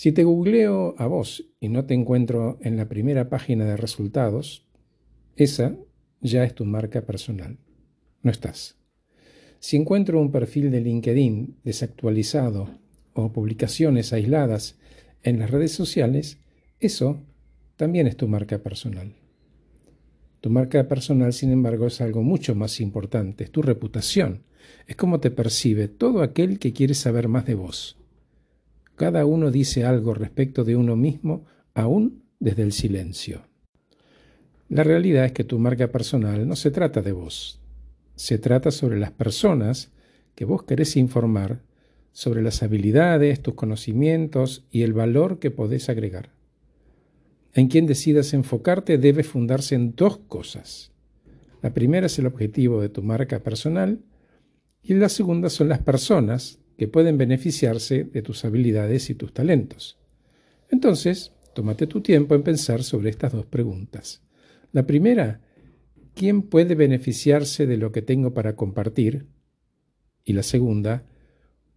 Si te googleo a vos y no te encuentro en la primera página de resultados, esa ya es tu marca personal. No estás. Si encuentro un perfil de LinkedIn desactualizado o publicaciones aisladas en las redes sociales, eso también es tu marca personal. Tu marca personal, sin embargo, es algo mucho más importante, es tu reputación, es cómo te percibe todo aquel que quiere saber más de vos. Cada uno dice algo respecto de uno mismo, aún desde el silencio. La realidad es que tu marca personal no se trata de vos, se trata sobre las personas que vos querés informar, sobre las habilidades, tus conocimientos y el valor que podés agregar. En quien decidas enfocarte debe fundarse en dos cosas. La primera es el objetivo de tu marca personal y la segunda son las personas que pueden beneficiarse de tus habilidades y tus talentos. Entonces, tómate tu tiempo en pensar sobre estas dos preguntas. La primera, ¿quién puede beneficiarse de lo que tengo para compartir? Y la segunda,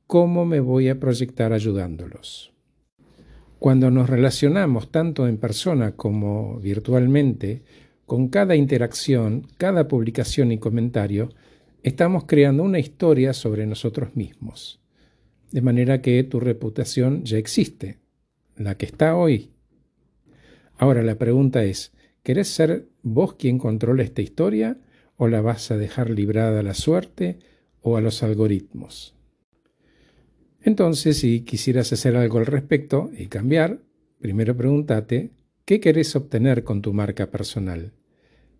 ¿cómo me voy a proyectar ayudándolos? Cuando nos relacionamos tanto en persona como virtualmente, con cada interacción, cada publicación y comentario, estamos creando una historia sobre nosotros mismos de manera que tu reputación ya existe, la que está hoy. Ahora la pregunta es, ¿querés ser vos quien controle esta historia o la vas a dejar librada a la suerte o a los algoritmos? Entonces, si quisieras hacer algo al respecto y cambiar, primero pregúntate, ¿qué querés obtener con tu marca personal?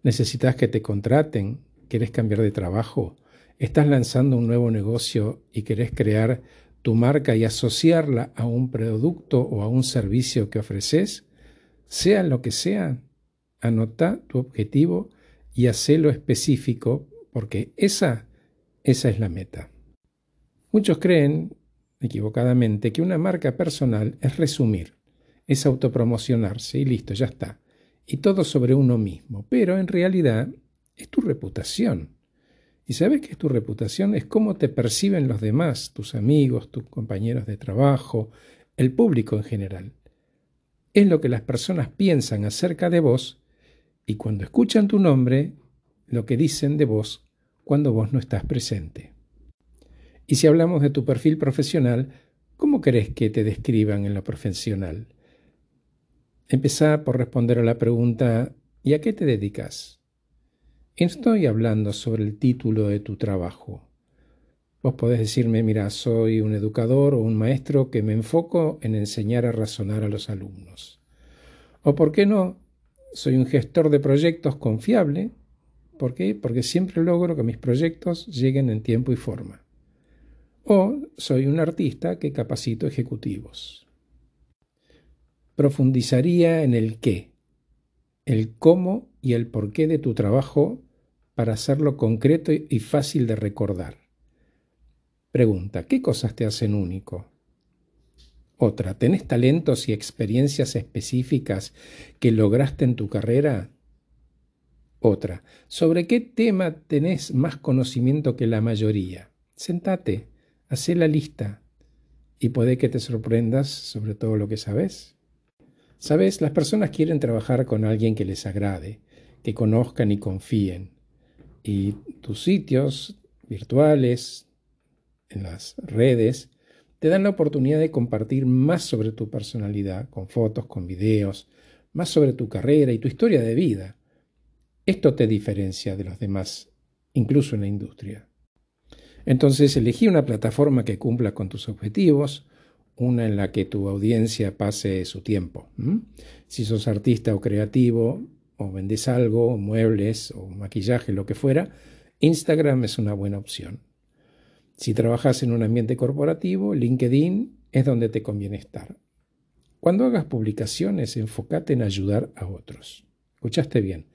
¿Necesitas que te contraten? ¿Quieres cambiar de trabajo? ¿Estás lanzando un nuevo negocio y querés crear tu marca y asociarla a un producto o a un servicio que ofreces, sea lo que sea, anota tu objetivo y hacelo específico porque esa, esa es la meta. Muchos creen, equivocadamente, que una marca personal es resumir, es autopromocionarse y listo, ya está. Y todo sobre uno mismo, pero en realidad es tu reputación y sabes que tu reputación es cómo te perciben los demás, tus amigos, tus compañeros de trabajo, el público en general. Es lo que las personas piensan acerca de vos y cuando escuchan tu nombre, lo que dicen de vos cuando vos no estás presente. Y si hablamos de tu perfil profesional, ¿cómo crees que te describan en lo profesional? Empezá por responder a la pregunta ¿y a qué te dedicas? Estoy hablando sobre el título de tu trabajo. Vos podés decirme, mira, soy un educador o un maestro que me enfoco en enseñar a razonar a los alumnos. O, ¿por qué no? Soy un gestor de proyectos confiable. ¿Por qué? Porque siempre logro que mis proyectos lleguen en tiempo y forma. O soy un artista que capacito ejecutivos. Profundizaría en el qué, el cómo y el porqué de tu trabajo para hacerlo concreto y fácil de recordar. Pregunta, ¿qué cosas te hacen único? Otra, ¿tenés talentos y experiencias específicas que lograste en tu carrera? Otra, ¿sobre qué tema tenés más conocimiento que la mayoría? Sentate, hacé la lista y puede que te sorprendas sobre todo lo que sabes. Sabes, las personas quieren trabajar con alguien que les agrade, que conozcan y confíen. Y tus sitios virtuales, en las redes, te dan la oportunidad de compartir más sobre tu personalidad, con fotos, con videos, más sobre tu carrera y tu historia de vida. Esto te diferencia de los demás, incluso en la industria. Entonces elegí una plataforma que cumpla con tus objetivos, una en la que tu audiencia pase su tiempo. Si sos artista o creativo, o vendes algo, muebles o maquillaje, lo que fuera, Instagram es una buena opción. Si trabajas en un ambiente corporativo, LinkedIn es donde te conviene estar. Cuando hagas publicaciones, enfócate en ayudar a otros. ¿Escuchaste bien?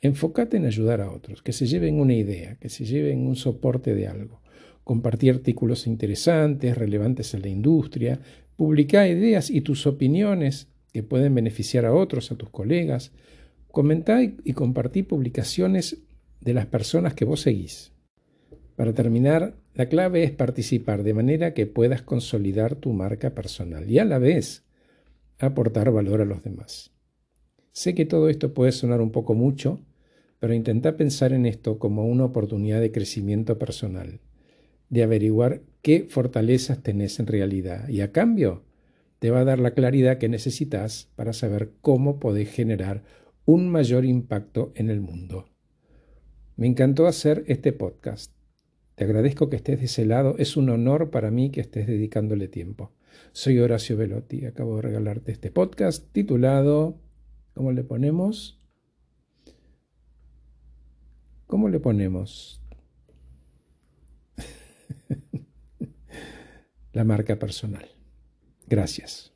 Enfócate en ayudar a otros, que se lleven una idea, que se lleven un soporte de algo compartir artículos interesantes, relevantes en la industria, publicar ideas y tus opiniones que pueden beneficiar a otros, a tus colegas, comentar y compartir publicaciones de las personas que vos seguís. Para terminar, la clave es participar de manera que puedas consolidar tu marca personal y a la vez aportar valor a los demás. Sé que todo esto puede sonar un poco mucho, pero intenta pensar en esto como una oportunidad de crecimiento personal, de averiguar qué fortalezas tenés en realidad y a cambio te va a dar la claridad que necesitas para saber cómo podés generar un mayor impacto en el mundo. Me encantó hacer este podcast. Te agradezco que estés de ese lado. Es un honor para mí que estés dedicándole tiempo. Soy Horacio Velotti. Acabo de regalarte este podcast titulado, ¿cómo le ponemos? ¿Cómo le ponemos? La marca personal. Gracias.